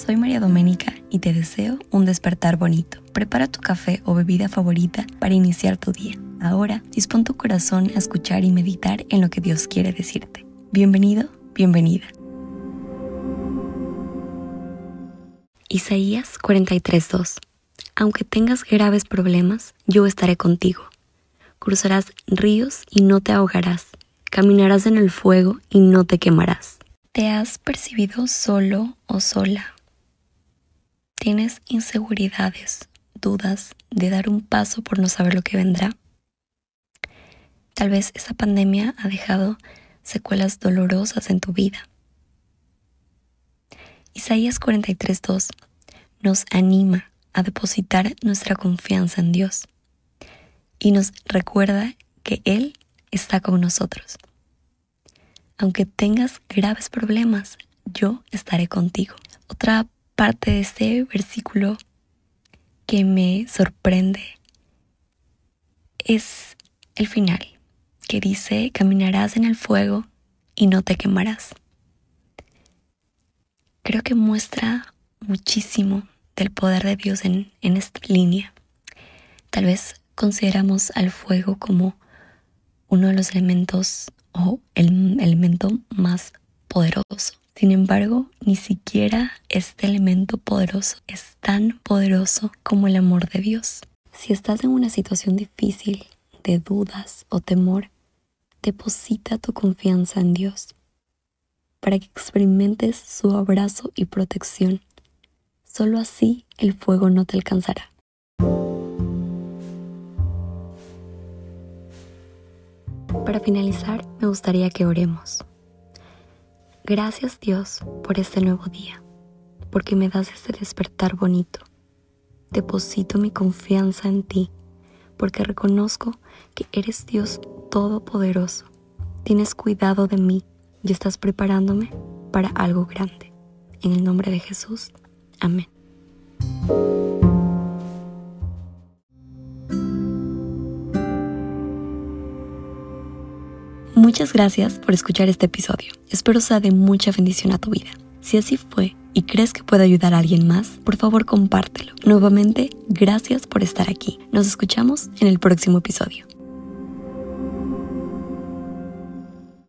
soy María Doménica y te deseo un despertar bonito. Prepara tu café o bebida favorita para iniciar tu día. Ahora dispón tu corazón a escuchar y meditar en lo que Dios quiere decirte. Bienvenido, bienvenida. Isaías 43:2 Aunque tengas graves problemas, yo estaré contigo. Cruzarás ríos y no te ahogarás. Caminarás en el fuego y no te quemarás. ¿Te has percibido solo o sola? ¿Tienes inseguridades, dudas de dar un paso por no saber lo que vendrá? Tal vez esta pandemia ha dejado secuelas dolorosas en tu vida. Isaías 43.2 nos anima a depositar nuestra confianza en Dios y nos recuerda que Él está con nosotros. Aunque tengas graves problemas, yo estaré contigo. Otra parte de este versículo que me sorprende es el final, que dice, caminarás en el fuego y no te quemarás. Creo que muestra muchísimo del poder de Dios en, esta línea. Tal vez consideramos al fuego como uno de los elementos o el elemento más poderoso. Sin embargo, ni siquiera este elemento poderoso es tan poderoso como el amor de Dios. Si estás en una situación difícil, de dudas o temor, deposita tu confianza en Dios para que experimentes su abrazo y protección. Solo así el fuego no te alcanzará. Para finalizar, me gustaría que oremos. Gracias Dios por este nuevo día, porque me das este despertar bonito. Deposito mi confianza en ti, porque reconozco que eres Dios todopoderoso. Tienes cuidado de mí y estás preparándome para algo grande. En el nombre de Jesús. Amén. Muchas gracias por escuchar este episodio. Espero sea de mucha bendición a tu vida. Si así fue y crees que puede ayudar a alguien más, por favor compártelo. Nuevamente, gracias por estar aquí. Nos escuchamos en el próximo episodio.